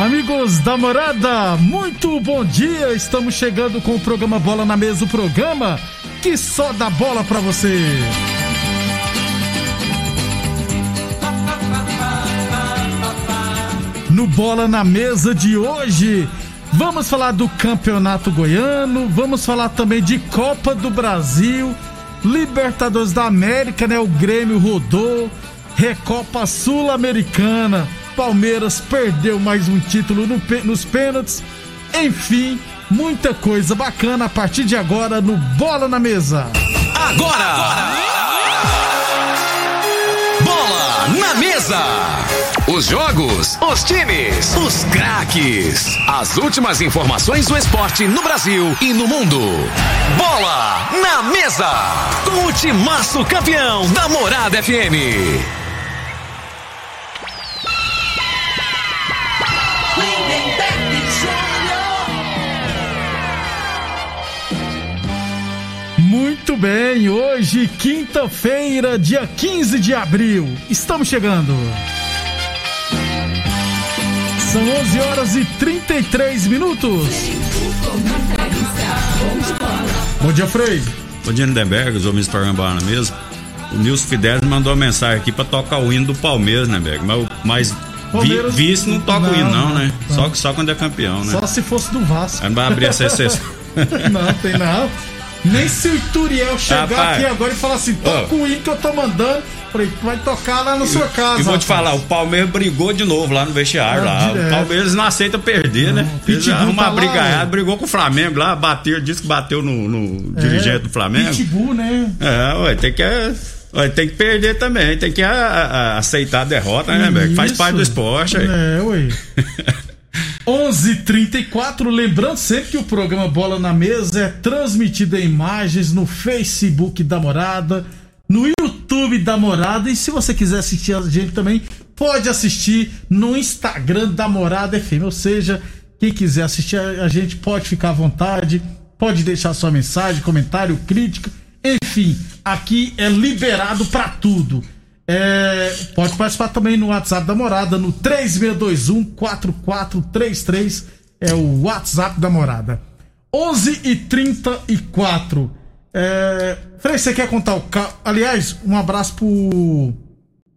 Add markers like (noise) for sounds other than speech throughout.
Amigos da morada, muito bom dia. Estamos chegando com o programa Bola na Mesa o programa que só dá bola pra você. No Bola na Mesa de hoje, vamos falar do Campeonato Goiano, vamos falar também de Copa do Brasil, Libertadores da América, né? O Grêmio rodou, Recopa Sul-Americana. Palmeiras perdeu mais um título no, nos pênaltis. Enfim, muita coisa bacana a partir de agora no Bola na Mesa. Agora! agora. Bola na Mesa! Os jogos, os times, os craques. As últimas informações do esporte no Brasil e no mundo. Bola na Mesa! Com o timaço campeão da Morada FM. Muito bem, hoje, quinta-feira, dia 15 de abril, estamos chegando. São 11 horas e 33 minutos. Bom dia, Frei. Bom dia, Lindenberg, os homens na mesa. O Nilson Fidelis mandou uma mensagem aqui para tocar o hino do Palmeiras, né, Berg? Mas, mas Palmeiras... vi, vice não toca não, o hino, não, né? Não. Só, só quando é campeão, né? Só se fosse do Vasco. Aí não vai abrir essa (laughs) exceção. não, tem não. Nem se o Ituriel chegar Rapaz, aqui agora e falar assim, toca o hino que eu tô mandando. Falei, vai tocar lá na sua casa. E vou te falar, o Palmeiras brigou de novo lá no vestiário. É, lá. Direto. O Palmeiras não aceita perder, não, né? Eles uma tá brigaiada, brigou com o Flamengo lá, bateu, disse que bateu no, no é, dirigente do Flamengo. Pitbull, né? É, ué, tem que. Ué, tem que perder também, tem que a, a, aceitar a derrota, né, Beck? Faz parte do esporte aí. É, ué. (laughs) 11:34 lembrando sempre que o programa Bola na Mesa é transmitido em imagens no Facebook da Morada, no YouTube da Morada. E se você quiser assistir a gente também pode assistir no Instagram da Morada FM, ou seja, quem quiser assistir a gente pode ficar à vontade, pode deixar sua mensagem, comentário, crítica, enfim, aqui é liberado para tudo. É, pode participar também no WhatsApp da Morada, no 3621 4433. É o WhatsApp da Morada. 11 e 34. É, Frei, você quer contar o carro? Aliás, um abraço pro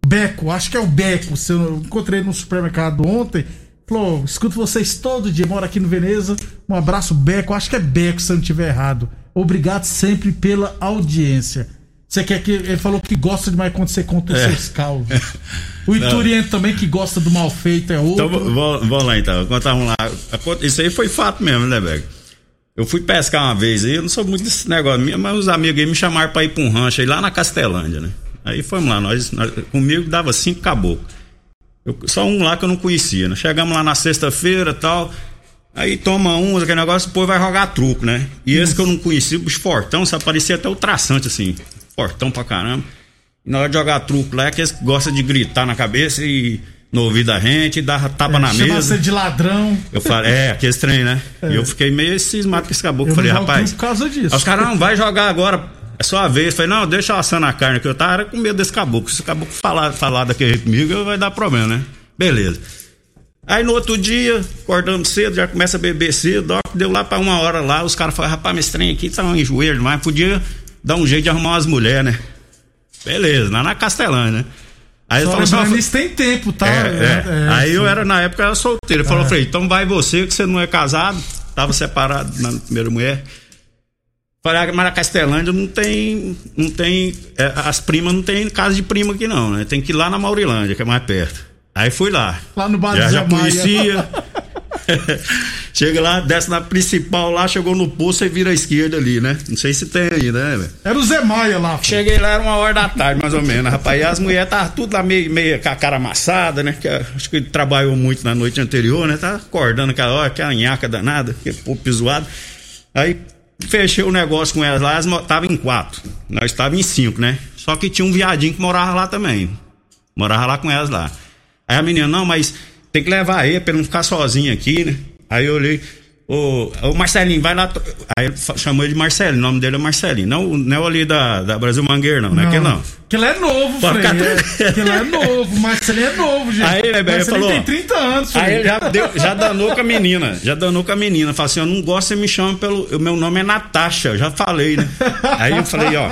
Beco, acho que é o Beco. Eu encontrei no supermercado ontem. Falou: escuto vocês todo dia, moro aqui no Veneza. Um abraço, Beco. Acho que é Beco, se eu não estiver errado. Obrigado sempre pela audiência. Você quer que. Ele falou que gosta demais quando você conta os é. seus causos. O Ituriento também, que gosta do mal feito, é outro. Então, vamos lá então. Contar um lá. Isso aí foi fato mesmo, né, velho? Eu fui pescar uma vez aí, eu não sou muito desse negócio, mas os amigos aí me chamaram pra ir pra um rancho aí lá na Castelândia, né? Aí fomos lá, nós, nós comigo dava cinco caboclos. Eu, só um lá que eu não conhecia, né? Chegamos lá na sexta-feira e tal. Aí toma um, aquele negócio, depois vai jogar truco, né? E esse que eu não conhecia, os fortão, só parecia até o traçante, assim fortão pra caramba. E na hora de jogar truco lá, é que eles gostam de gritar na cabeça e no ouvido da gente, dar tapa é, na mesa. você de ladrão. Eu falei, é, aquele trem, né? É. E eu fiquei meio cismado com esse caboclo. Eu falei, rapaz. Por causa disso. Os caras, não, vai jogar agora. É só a vez. Eu falei, não, deixa eu assando a carne, que eu tava com medo desse caboclo. Se o caboclo falar, falar daquele jeito comigo, vai dar problema, né? Beleza. Aí no outro dia, acordando cedo, já começa a beber cedo, deu lá pra uma hora lá, os caras falaram, rapaz, mas trem aqui tá um enjoeiro demais, podia dá um jeito de arrumar umas mulheres, né? Beleza, lá na Castelã, né? Aí Só falou assim, tem tempo, tá? É, é. É, aí sim. eu era, na época, eu era solteiro. Ele falou, é. falei, então vai você, que você não é casado, tava separado na primeira mulher. Falei, ah, mas na Castelândia não tem. Não tem. É, as primas não tem casa de prima aqui, não, né? Tem que ir lá na Maurilândia, que é mais perto. Aí fui lá. Lá no bar já, já conhecia. (laughs) Chega lá, desce na principal lá, chegou no poço e vira à esquerda ali, né? Não sei se tem aí, né, velho? Era o Zé Maia lá. Pô. Cheguei lá, era uma hora da tarde, mais ou menos, rapaz. E as mulheres estavam tudo lá meio, meio com a cara amassada, né? Que, acho que trabalhou muito na noite anterior, né? Tá acordando aquela hora, aquela nhaca danada, que povo zoado. Aí fechei o negócio com elas lá, elas estavam em quatro. Nós estávamos em cinco, né? Só que tinha um viadinho que morava lá também. Morava lá com elas lá. Aí a menina, não, mas tem que levar ele pra ele não ficar sozinho aqui, né? Aí eu olhei, ô, ô Marcelinho, vai lá. Aí chamou ele de Marcelinho, o nome dele é Marcelinho. Não, não é o ali da, da Brasil Mangueira, não, não é aquele não. Aquele é novo, Pode Frei. ficar É, aquele é novo, Marcelinho é novo, gente. Aí, né, velho, Marcelinho falou, tem ó. 30 anos, Frei. Aí ele já, deu, já danou com a menina, já danou com a menina. Falou assim: eu não gosto você me chama pelo. O meu nome é Natasha, eu já falei, né? Aí eu falei: ó,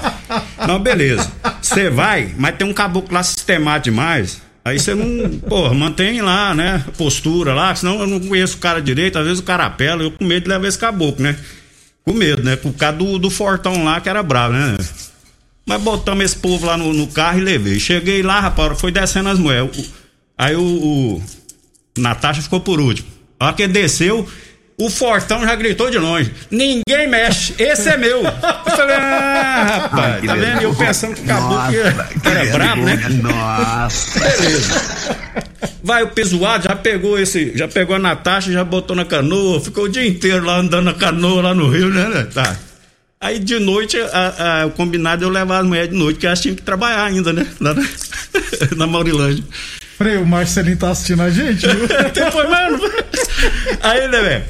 não, beleza. Você vai, mas tem um caboclo lá sistemático demais. Aí você não, porra, mantém lá, né? Postura lá, senão eu não conheço o cara direito. Às vezes o cara apela, eu com medo de levar esse caboclo, né? Com medo, né? Por causa do, do Fortão lá, que era bravo, né? Mas botamos esse povo lá no, no carro e levei. Cheguei lá, rapaz, foi descendo as. O- Aí o, o Natasha ficou por último. A hora que ele desceu, o Fortão já gritou de longe: Ninguém mexe, esse é meu. Eu falei: Ah, rapaz, tá vendo? Eu pensando que acabou que era brabo, né? Nossa. Vai o pesoado, já pegou esse, já pegou a Natasha, já botou na canoa, ficou o dia inteiro lá andando na canoa lá no rio, né? Tá. Aí de noite, a- a- o combinado é eu levar as mulheres de noite, que elas tinham que trabalhar ainda, né? Lá na, (laughs) na Maurilândia. O Marcelinho tá assistindo a gente, viu? (laughs) Depois, mano. Aí, né, velho?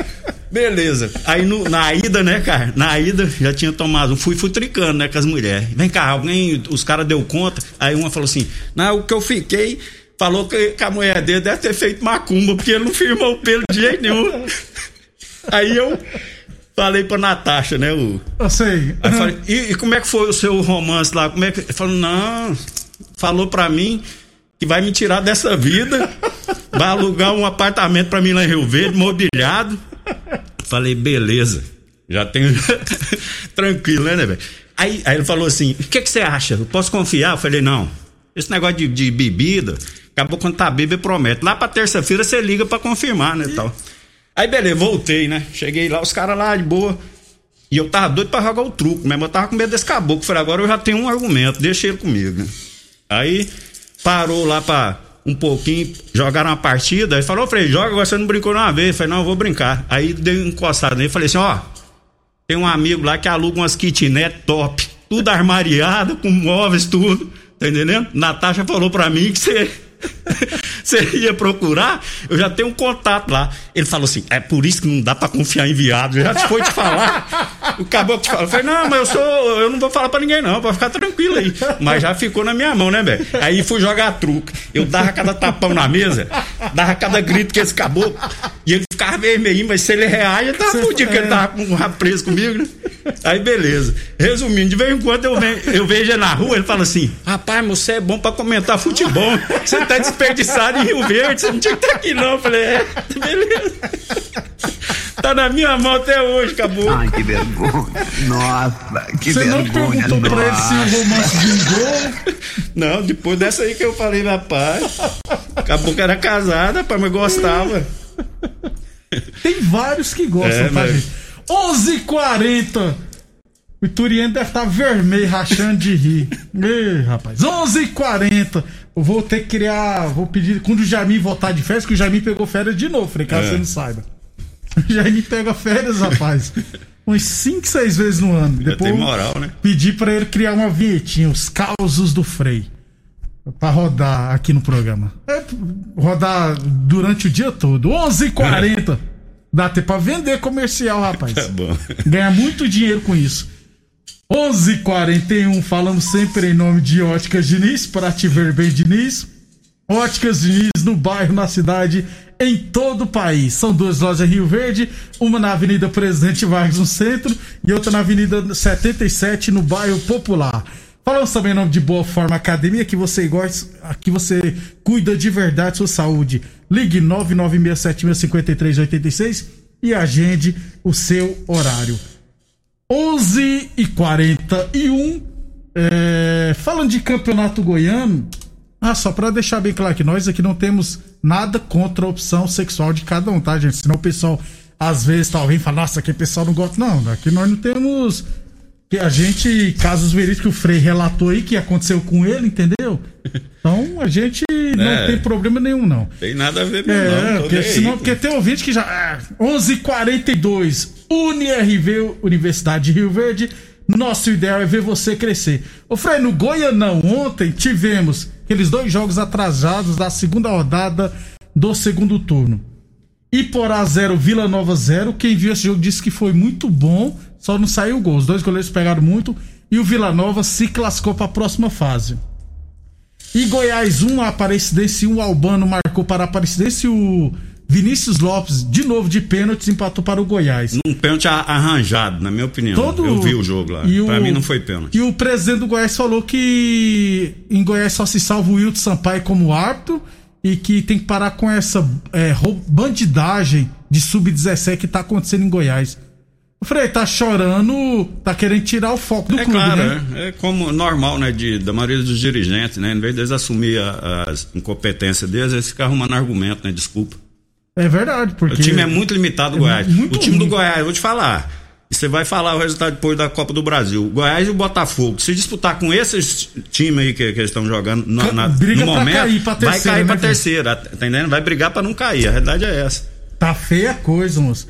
Beleza. Aí no- na ida, né, cara? Na ida já tinha tomado. Fui futricando, né, com as mulheres. Vem cá, alguém. Os caras deu conta. Aí uma falou assim: Não, o que eu fiquei. Falou que, que a mulher dele deve ter feito macumba, porque ele não firmou o pelo de jeito nenhum. Aí eu falei pra Natasha, né? O, Eu sei. Aí falei, e, e como é que foi o seu romance lá? Como é que. Ele falou, não, falou pra mim que vai me tirar dessa vida, vai alugar um apartamento pra mim lá em Rio Verde, mobiliado. Falei, beleza. Já tenho. (laughs) Tranquilo, né, né, velho? Aí, aí ele falou assim: o que, que você acha? Eu posso confiar? Eu falei, não. Esse negócio de, de bebida, acabou quando tá bêbado, promete. Lá pra terça-feira você liga pra confirmar, né? Tal. Aí, beleza, voltei, né? Cheguei lá, os caras lá de boa. E eu tava doido pra jogar o truco, mas eu tava com medo desse caboclo. Falei, agora eu já tenho um argumento, deixa ele comigo. né? Aí parou lá pra um pouquinho, jogaram uma partida. Aí falou, Frei, joga, você não brincou uma vez. Eu falei, não, eu vou brincar. Aí dei uma encostada nele falei assim, ó, tem um amigo lá que aluga umas kitnet top, tudo armariado, com móveis, tudo. Tá entendendo? Natasha falou pra mim que você. (laughs) Você ia procurar, eu já tenho um contato lá. Ele falou assim: é por isso que não dá pra confiar em viado. Eu já te foi te falar. O caboclo te falou. Eu falei: não, mas eu sou. Eu não vou falar pra ninguém, não, pra ficar tranquilo aí. Mas já ficou na minha mão, né, velho? Aí fui jogar truque. Eu dava cada tapão na mesa, dava cada grito que esse caboclo. E ele ficava vermelhinho, mas se ele reage, ele tava fudido, porque ele tava com um rabo preso comigo, né? Aí beleza. Resumindo, de vez em quando eu, ve- eu vejo ele na rua, ele fala assim: rapaz, você é bom pra comentar futebol. Você tá desperdiçado em Rio Verde, você não tinha que estar aqui, não. Eu falei, é, beleza. Tá na minha mão até hoje, acabou. Ai, que vergonha. Nossa, que Você não vergonha. perguntou pra ele se o Nossa. romance vingou? Não, depois dessa aí que eu falei, rapaz. Acabou que era casada, rapaz, mas gostava. Tem vários que gostam, É, tá, mas- gente? 11h40. O Ituriano deve estar vermelho, rachando de rir. Ê, rapaz. 11h40. Eu vou ter que criar. Vou pedir. Quando o Jamin voltar de férias, que o Jamin pegou férias de novo, falei, caso É. você não saiba. O Jamin pega férias, rapaz. Uns 5, 6 vezes no ano. Depois tem moral, né? Pedi pra ele criar uma vinhetinha, os causos do Frei. Pra rodar aqui no programa. É, rodar durante o dia todo. 11h40. Dá até pra vender comercial, rapaz. (laughs) Tá bom. Ganhar muito dinheiro com isso. 11:41 falamos sempre em nome de Óticas Diniz, para te ver bem, Diniz. Óticas Diniz no bairro, na cidade, em todo o país. São duas lojas em Rio Verde, uma na Avenida Presidente Vargas, no centro, e outra na Avenida 77, no bairro Popular. Falamos também em nome de Boa Forma Academia, que você gosta, que você cuida de verdade sua saúde. Ligue 996765386 e agende o seu horário. 11 e 41 é, falando de campeonato goiano ah, só pra deixar bem claro que nós aqui não temos nada contra a opção sexual de cada um, tá, gente? Senão o pessoal às vezes tá alguém fala, nossa, aqui o pessoal não gosta. Não, aqui nós não temos. Que a gente, casos verídicos que o Frei relatou aí que aconteceu com ele, entendeu? Então a gente não É. tem problema nenhum, não. Tem nada a ver mesmo, É, não. porque, aí, senão, porque tem ouvinte que já. É, 11:42 UniRV, Universidade de Rio Verde. Nosso ideal é ver você crescer. Ô, Frei, no Goianão, ontem tivemos aqueles dois jogos atrasados da segunda rodada do segundo turno. Iporá 0, Vila Nova 0. Quem viu esse jogo disse que foi muito bom, só não saiu gol. Os dois goleiros pegaram muito e o Vila Nova se classificou para a próxima fase. E Goiás 1, Aparecidense 1, Albano marcou para a Aparecidense e o Vinícius Lopes, de novo de pênaltis, empatou para o Goiás. Um pênalti arranjado, na minha opinião. Todo- Eu vi o jogo lá. E o- mim não foi pênalti. E o presidente do Goiás falou que em Goiás só se salva o Wilton Sampaio como árbitro e que tem que parar com essa é, bandidagem de sub-17 que tá acontecendo em Goiás. O Frei tá chorando, tá querendo tirar o foco do É clube, claro, né? é, é como normal, né, de, da maioria dos dirigentes, né? Em vez deles assumir a- as incompetências deles, eles ficam arrumando argumento, né? Desculpa. É verdade, porque... O time é muito limitado, o Goiás. muito o time do ruim. Goiás, eu vou te falar. E você vai falar o resultado depois da Copa do Brasil. Goiás e o Botafogo. Se disputar com esses times aí que, que eles estão jogando na, na- Briga no pra momento, cair pra vai terceira, cair né, pra terceira, tá entendendo? Vai brigar pra não cair. A realidade é essa. Tá feia a coisa, moço.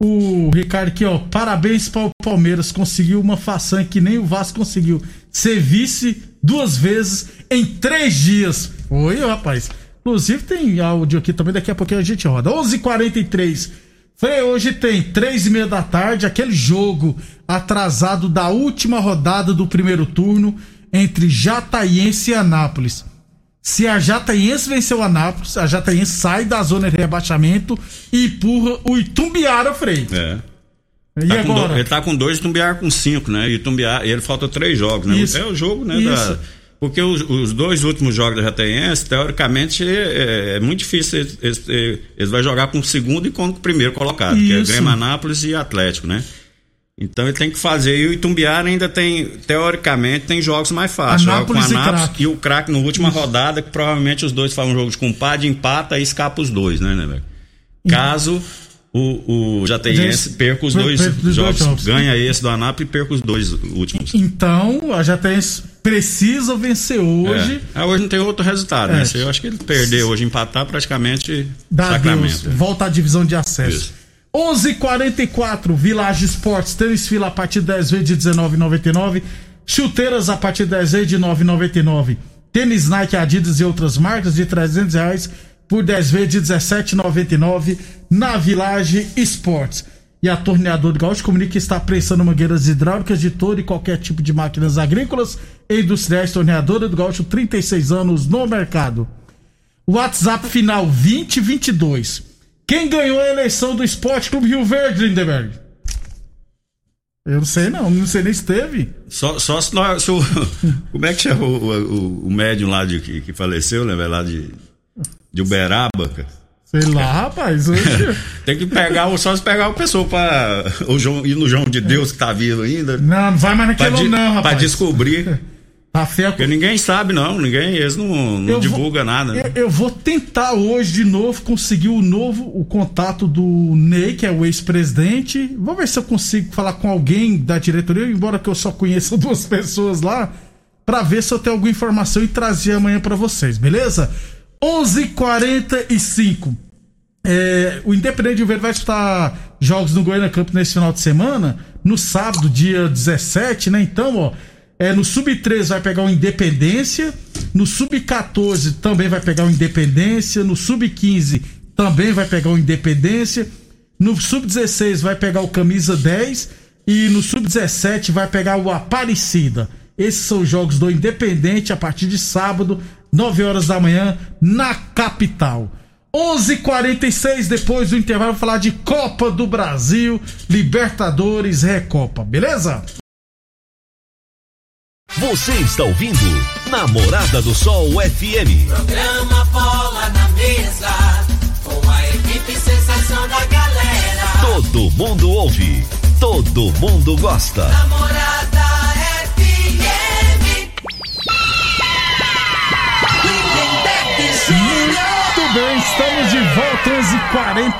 O Ricardo aqui, ó. Parabéns para o Palmeiras. Conseguiu uma façanha que nem o Vasco conseguiu. Ser vice duas vezes em três dias. Oi, rapaz. Inclusive tem áudio aqui também. Daqui a pouquinho a gente roda. 11:43 h 43 Frei, hoje tem três e meia da tarde. Aquele jogo atrasado da última rodada do primeiro turno entre Jataiense e Anápolis. Se a Jataiense venceu o Anápolis, a Jataiense sai da zona de rebaixamento e empurra o Itumbiara, Frei. É. E Tá agora? do- ele tá com dois Tumbiar com cinco, né? E Tumbiar, ele falta três jogos, né? Isso. É o jogo, né? Isso. da- porque os, os dois últimos jogos da Jataiense, teoricamente, é, é muito difícil. Eles, eles, eles vão jogar com o segundo e com o primeiro colocado, que é Isso. Grêmio Anápolis e Atlético, né? Então ele tem que fazer. E o Itumbiara ainda tem, teoricamente, tem jogos mais fáceis. Joga com Anápolis e e o craque na última rodada, que provavelmente os dois fazem um jogo de compadre, empata e escapa os dois, né, né, velho? Caso o, o Jataiense Gente, perca os dois perca dois jogos, jogos. ganha esse do Anápolis e perca os dois últimos. Então, a Jataiense precisa vencer hoje. É. Ah, hoje não tem outro resultado, É. né? Eu acho que ele perder hoje, empatar praticamente Dá Sacramento. Deus, volta à divisão de acesso. Isso. 11:44 Village Esportes, tênis fila a partir de 10 vezes de 19,99. Chuteiras a partir de 10 vezes de 9,99. Tênis Nike, Adidas e outras marcas de 300 reais por 10 vezes de 17,99 na Village Esportes. E a Torneadora do Gaúcho comunica que está prensando mangueiras hidráulicas de todo e qualquer tipo de máquinas agrícolas e industriais. Torneadora do Gaúcho, 36 anos no mercado. WhatsApp final 2022. Quem ganhou a eleição do Esporte Clube Rio Verde, Lindenberg? Eu não sei não, não sei nem se teve. Só, só se, nós, o. (laughs) Como é que chama o, o, o médium lá de, que, faleceu, né? Lá de, de Uberaba, cara? Sei lá, rapaz. (laughs) Tem que pegar, o- só se pegar o pessoa pra. O João, ir no João de Deus que tá vivo ainda. Não, não vai mais Pra, naquele di- não, pra rapaz. descobrir. (laughs) Tá feio. Porque ninguém sabe, não. Ninguém, eles não, não divulgam nada. né? Eu, eu vou tentar hoje de novo conseguir o novo o contato do Ney, que é o ex-presidente. Vou ver se eu consigo falar com alguém da diretoria, embora que eu só conheça (laughs) duas pessoas lá, pra ver se eu tenho alguma informação e trazer amanhã pra vocês, beleza? 11:45. É, o Independente de Verde vai disputar jogos no Goiânia Campo nesse final de semana, no sábado, dia 17, né? Então, ó, é, no Sub-13 vai pegar o Independência, no Sub-14 também vai pegar o Independência, no Sub-15 também vai pegar o Independência, no Sub-16 vai pegar o Camisa 10 e no Sub-17 vai pegar o Aparecida. Esses são os jogos do Independente a partir de sábado, 9 horas da manhã, na capital. 11:46 depois do intervalo vou falar de Copa do Brasil, Libertadores, Recopa, beleza? Você está ouvindo Namorada do Sol FM. Programa Bola na Mesa, com a equipe sensação da galera. Todo mundo ouve, todo mundo gosta. Namorada Muito bem, estamos de volta,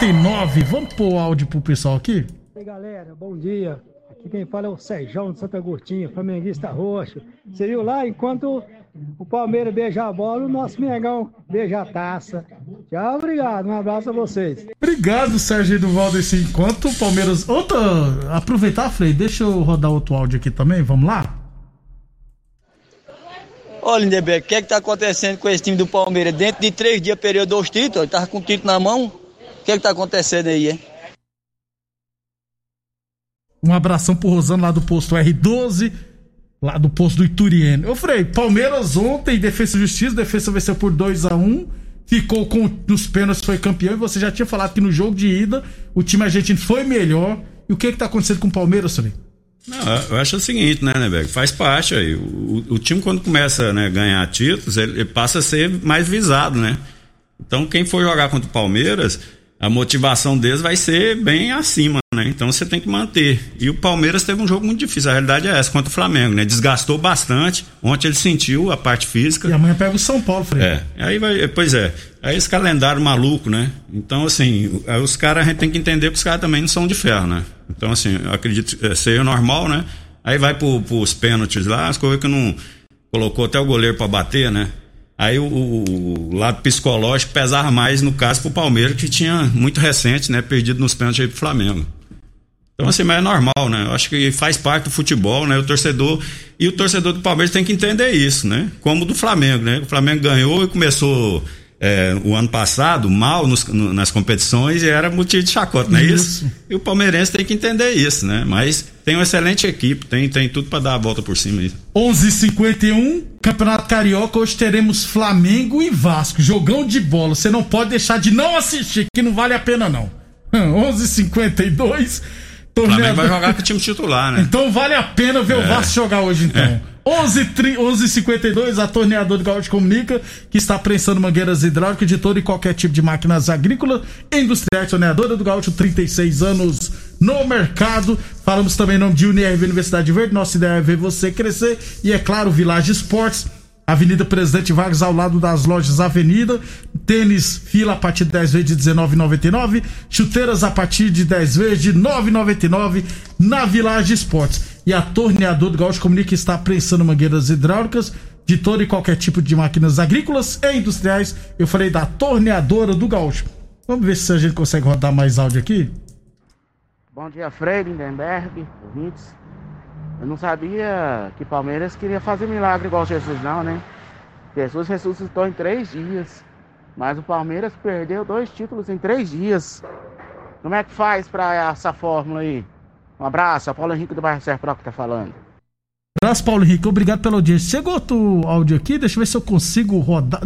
11h49. Vamos pôr o áudio pro pessoal aqui? E aí, galera, bom dia. Aqui quem fala é o Sérgio de Santa Agostinho, flamenguista roxo. Você viu lá, enquanto o Palmeiras beija a bola, o nosso Mengão beija a taça. Tchau, obrigado. Um abraço a vocês. Obrigado, Sérgio Eduvaldo. Esse enquanto o Palmeiras. Outra. Aproveitar, Frei, deixa eu rodar outro áudio aqui também. Vamos lá? Ô Lindeberg, o que é que tá acontecendo com esse time do Palmeiras? Dentro de três dias perdeu dois títulos, ele tava com o título na mão. O que é que tá acontecendo aí, hein? Um abração pro Rosano lá do posto R12, lá do posto do Ituriene. Eu falei, Palmeiras ontem, Defesa e Justiça, Defesa venceu por 2 a 1 ficou com nos pênaltis, foi campeão, e você já tinha falado que no jogo de ida o time argentino foi melhor. E o que que tá acontecendo com o Palmeiras, Frei? Não, eu acho o seguinte, né, Neberg? Faz parte aí. O, o time, quando começa né, a ganhar títulos, ele, ele passa a ser mais visado, né? Então, quem for jogar contra o Palmeiras, a motivação deles vai ser bem acima, né? Então você tem que manter. E o Palmeiras teve um jogo muito difícil, a realidade é essa, contra o Flamengo, né? Desgastou bastante. Ontem ele sentiu a parte física. E amanhã pega o São Paulo, Frei. É, aí vai, pois é. Aí esse calendário maluco, né? Então, assim, os caras, a gente tem que entender que os caras também não são de ferro, né? Então, assim, eu acredito que seria normal, né? Aí vai pro, pros pênaltis lá, as coisas que não colocou até o goleiro para bater, né? Aí o, o, lado psicológico pesava mais no caso pro Palmeiras, que tinha muito recente, né? Perdido nos pênaltis aí pro Flamengo. Então, assim, mas é normal, né? Eu acho que faz parte do futebol, né? O torcedor. E o torcedor do Palmeiras tem que entender isso, né? Como do Flamengo, né? O Flamengo ganhou e começou é, o ano passado mal nos, no, nas competições e era motivo de chacota, não é isso? isso? E o palmeirense tem que entender isso, né? Mas tem uma excelente equipe, tem, tem tudo para dar a volta por cima aí. 11:51 Campeonato Carioca, hoje teremos Flamengo e Vasco, jogão de bola. Você não pode deixar de não assistir, que não vale a pena não. (laughs) 11:52 o Flamengo vai jogar com o time titular, né? Então vale a pena ver é. o Vasco jogar hoje, então. É. 11:52 a torneadora do Gaúcho comunica que está prensando mangueiras hidráulicas de todo e qualquer tipo de máquinas agrícolas e industriais. Torneadora do Gaúcho, 36 anos no mercado. Falamos também em nome de UNIRV Universidade Verde. Nossa ideia é ver você crescer. E é claro, Village Esportes Avenida Presidente Vargas, ao lado das lojas Avenida. Tênis, fila a partir de 10 vezes de R$19,99. Chuteiras a partir de 10 vezes de R$9,99 na Village Esportes. E a Torneador do Gaúcho comunica que está prensando mangueiras hidráulicas de todo e qualquer tipo de máquinas agrícolas e industriais. Eu falei da Torneadora do Gaúcho. Vamos ver se a gente consegue rodar mais áudio aqui. Bom dia, Freire, Lindenberg, ouvintes. Eu não sabia que Palmeiras queria fazer milagre igual Jesus, não, né? Jesus ressuscitou em três dias. Mas o Palmeiras perdeu dois títulos em três dias. Como é que faz para essa fórmula aí? Um abraço, a Paulo Henrique do Bairro Serpro que tá falando. Abraço, Paulo Henrique. Obrigado pela audiência. Chegou outro áudio aqui, deixa eu ver se eu consigo rodar.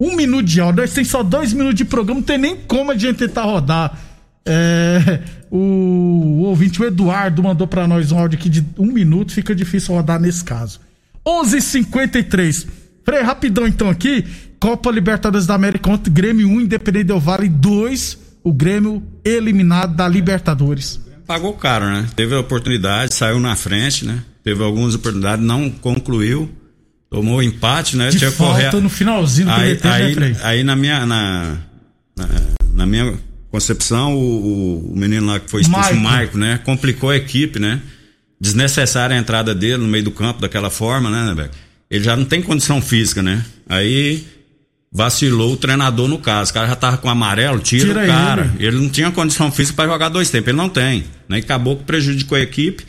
Um minuto de áudio, tem só dois minutos de programa, não tem nem como a gente tentar rodar. É, o, o, ouvinte, o Eduardo, mandou para nós um áudio aqui de um minuto, fica difícil rodar nesse caso. 11:53 h 53 Frei, rapidão então aqui. Copa Libertadores da América contra Grêmio 1, Independente Del Vale 2. O Grêmio eliminado da Libertadores. Pagou caro, né? Teve a oportunidade, saiu na frente, né? Teve algumas oportunidades, não concluiu. Tomou empate, né? De Tinha falta correr... no finalzinho do aí, aí, né, aí na minha na, na, na minha Concepção, o, o menino lá que foi expulso, o Marco, né? Complicou a equipe, né? Desnecessária a entrada dele no meio do campo daquela forma, né, né, Beck? Ele já não tem condição física, né? Aí vacilou o treinador no caso. O cara já tava com amarelo, tira, tira o cara. Ele. ele. não tinha condição física para jogar dois tempos, ele não tem. Né? E acabou que prejudicou a equipe.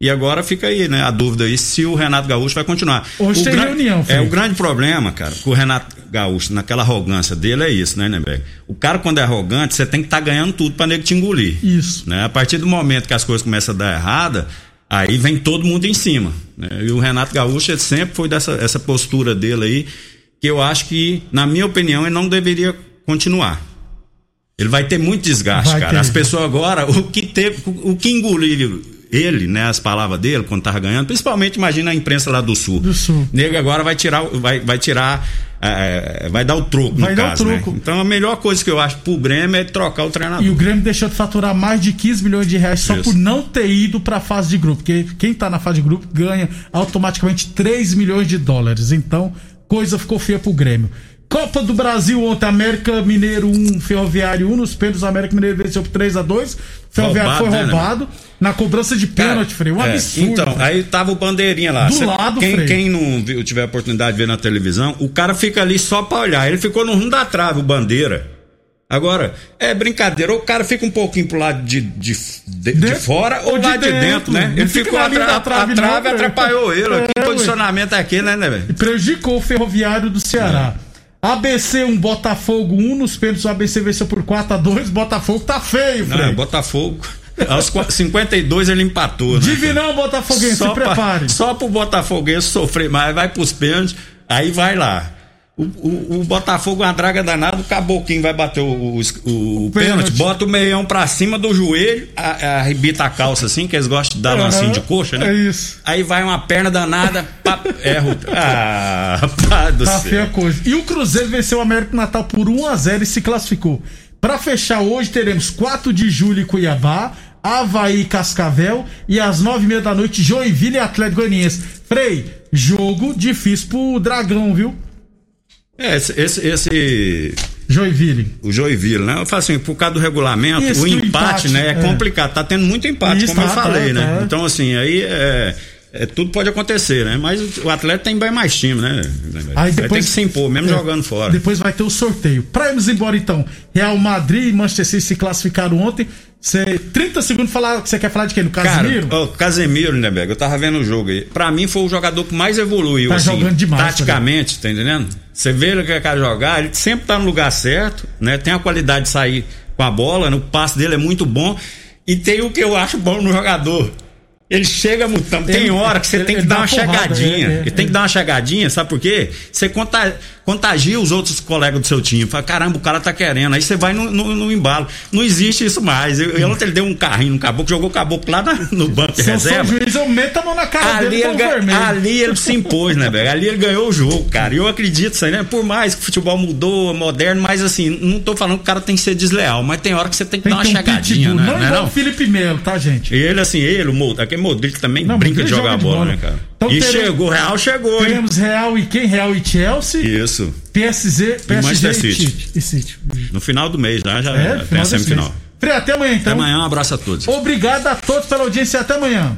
E agora fica aí, né? A dúvida aí se o Renato Gaúcho vai continuar. Hoje o tem reunião, filho. É o grande problema, cara, com o Renato Gaúcho, naquela arrogância dele, é isso, né, Neberg? O cara, quando é arrogante, você tem que estar tá ganhando tudo pra nego te engolir. Isso. Né? A partir do momento que as coisas começam a dar errada, aí vem todo mundo em cima. Né? E o Renato Gaúcho sempre foi dessa essa postura dele aí, que eu acho que, na minha opinião, ele não deveria continuar. Ele vai ter muito desgaste, vai cara. Ter. As pessoas agora, o que teve, o que engoliram ele, né, as palavras dele quando tava ganhando, principalmente imagina a imprensa lá do sul. Do sul. Nego agora vai tirar, vai, vai tirar, é, vai dar o troco vai no dar caso, o né? troco. Né? Então a melhor coisa que eu acho pro Grêmio é trocar o treinador. E o Grêmio deixou de faturar mais de 15 milhões de reais só Isso. por não ter ido pra fase de grupo, porque quem tá na fase de grupo ganha automaticamente 3 milhões de dólares. Então, coisa ficou feia pro Grêmio. Copa do Brasil ontem, América Mineiro 1, Ferroviário 1, nos pênaltis, América Mineiro venceu por 3 a 2 Ferroviário Roubado, foi né, roubado na cobrança de Cara, pênalti, Frei. Um é, absurdo. Então, aí tava o bandeirinha lá. Do Cê- lado, quem, Frei. quem não viu, tiver a oportunidade de ver na televisão, o cara fica ali só pra olhar. Ele ficou no rumo da trave, o bandeira. Agora, é brincadeira. Ou o cara fica um pouquinho pro lado de, de, de, de Dentro fora ou ou de lá de dentro. dentro, né? Ele ficou atra- da trave, a trave não, atrapalhou ele. É, que ué. posicionamento é aquele, né, né, velho? E prejudicou o Ferroviário do Ceará. ABC 1, Botafogo 1, nos pênaltis o ABC venceu por 4 a 2 Botafogo tá feio, Não, Frei. Botafogo. Aos qua- 52 ele empatou, né? Divinão Botafoguense, se pra- prepare. só pro Botafoguense sofrer mais, vai pros pênaltis, aí vai lá. O, o- o Botafogo, uma draga danada, o Caboclinho vai bater o, o, o pênalti, bota o meião pra cima do joelho, a- arrebita a calça assim, que eles gostam de dar lancinho de coxa, né? É isso. Aí vai uma perna danada, pá, erra o. Ah, (laughs) rapaz do Tá céu. coisa. E o Cruzeiro venceu o América Natal por 1 a 0 e se classificou. Pra fechar hoje, teremos 4 de julho em Cuiabá, Havaí e Cascavel e às 9h30 da noite, Joinville e Atlético Goianiense. Frei, jogo difícil pro Dragão, viu? É, esse, esse, esse- Joinville. o Joinville, né? Eu falo assim, por causa do regulamento, Isso, o empate, empate, né? É, é. complicado. Tá tendo muito empate, Isso, como eu tá, falei, tá, né? tá. Então, assim, aí é, é, tudo pode acontecer, né? Mas o atleta tem bem mais time, né? Aí Vai depois, ter que se impor, mesmo É, jogando fora. Depois vai ter o sorteio. Pra irmos embora então, Real Madrid e Manchester City se classificaram ontem. Cê, 30 segundos falar que você quer falar de quem? No Casemiro? Cara, o Casemiro, Lindeberg, eu tava vendo o jogo aí. Pra mim foi o jogador que mais evoluiu, Tá assim, jogando demais, taticamente, tá entendendo? Você vê ele que cara jogar, ele sempre tá no lugar certo, né? Tem a qualidade de sair com a bola, né? o passe dele é muito bom. E tem o que eu acho bom no jogador. Ele chega mutando. Tem hora que você ele- tem que dar uma porrada, chegadinha. é, é, Ele tem que dar uma chegadinha, sabe por quê? Você conta- contagia os outros colegas do seu time. Fala, caramba, o cara tá querendo. Aí você vai no, no- no embalo. Não existe isso mais. Eu, eu ontem ele deu um carrinho no caboclo, jogou o caboclo lá na- no banco de Se reserva. juiz, eu meto a mão na cara Ali dele ele, vermelho. ali ele se impôs, né, velho? Ali ele ganhou o jogo, cara. E eu acredito isso aí, né? Por mais que o futebol mudou, é moderno, mas assim, não tô falando que o cara tem que ser desleal, mas tem hora que você tem que Tem dar uma um chegadinha, pitbull. né? Não Não é não? o Felipe Melo, tá, gente? Ele, assim, ele, o Mod- aquele Modric também Não, brinca de Modric jogar joga de bola, bola. né, cara? Então e teremos- chegou, Real chegou, hein? Teremos Real e quem? Real e Chelsea, Isso. PSG, PSG Manchester e City. E City. No final do mês, já, já É, tem final a semifinal. Frei, até amanhã Até então. amanhã, um abraço a todos. Obrigado a todos pela audiência e até amanhã.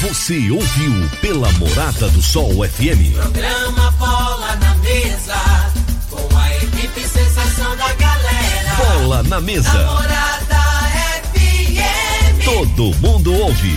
Você ouviu pela Morada do Sol FM. Programa Bola na Mesa, com a equipe sensação da galera. Bola na mesa. Morada FM. Todo mundo ouve.